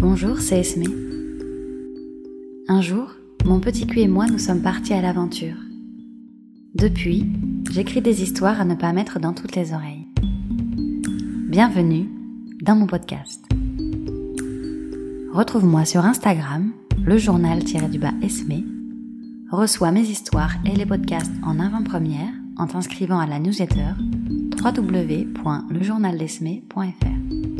Bonjour, c'est Esme. Un jour, mon petit cul et moi nous sommes partis à l'aventure. Depuis, j'écris des histoires à ne pas mettre dans toutes les oreilles. Bienvenue dans mon podcast. Retrouve-moi sur Instagram, le journal-du-bas Esme. Reçois mes histoires et les podcasts en avant-première en t'inscrivant à la newsletter www.lejournaldesme.fr.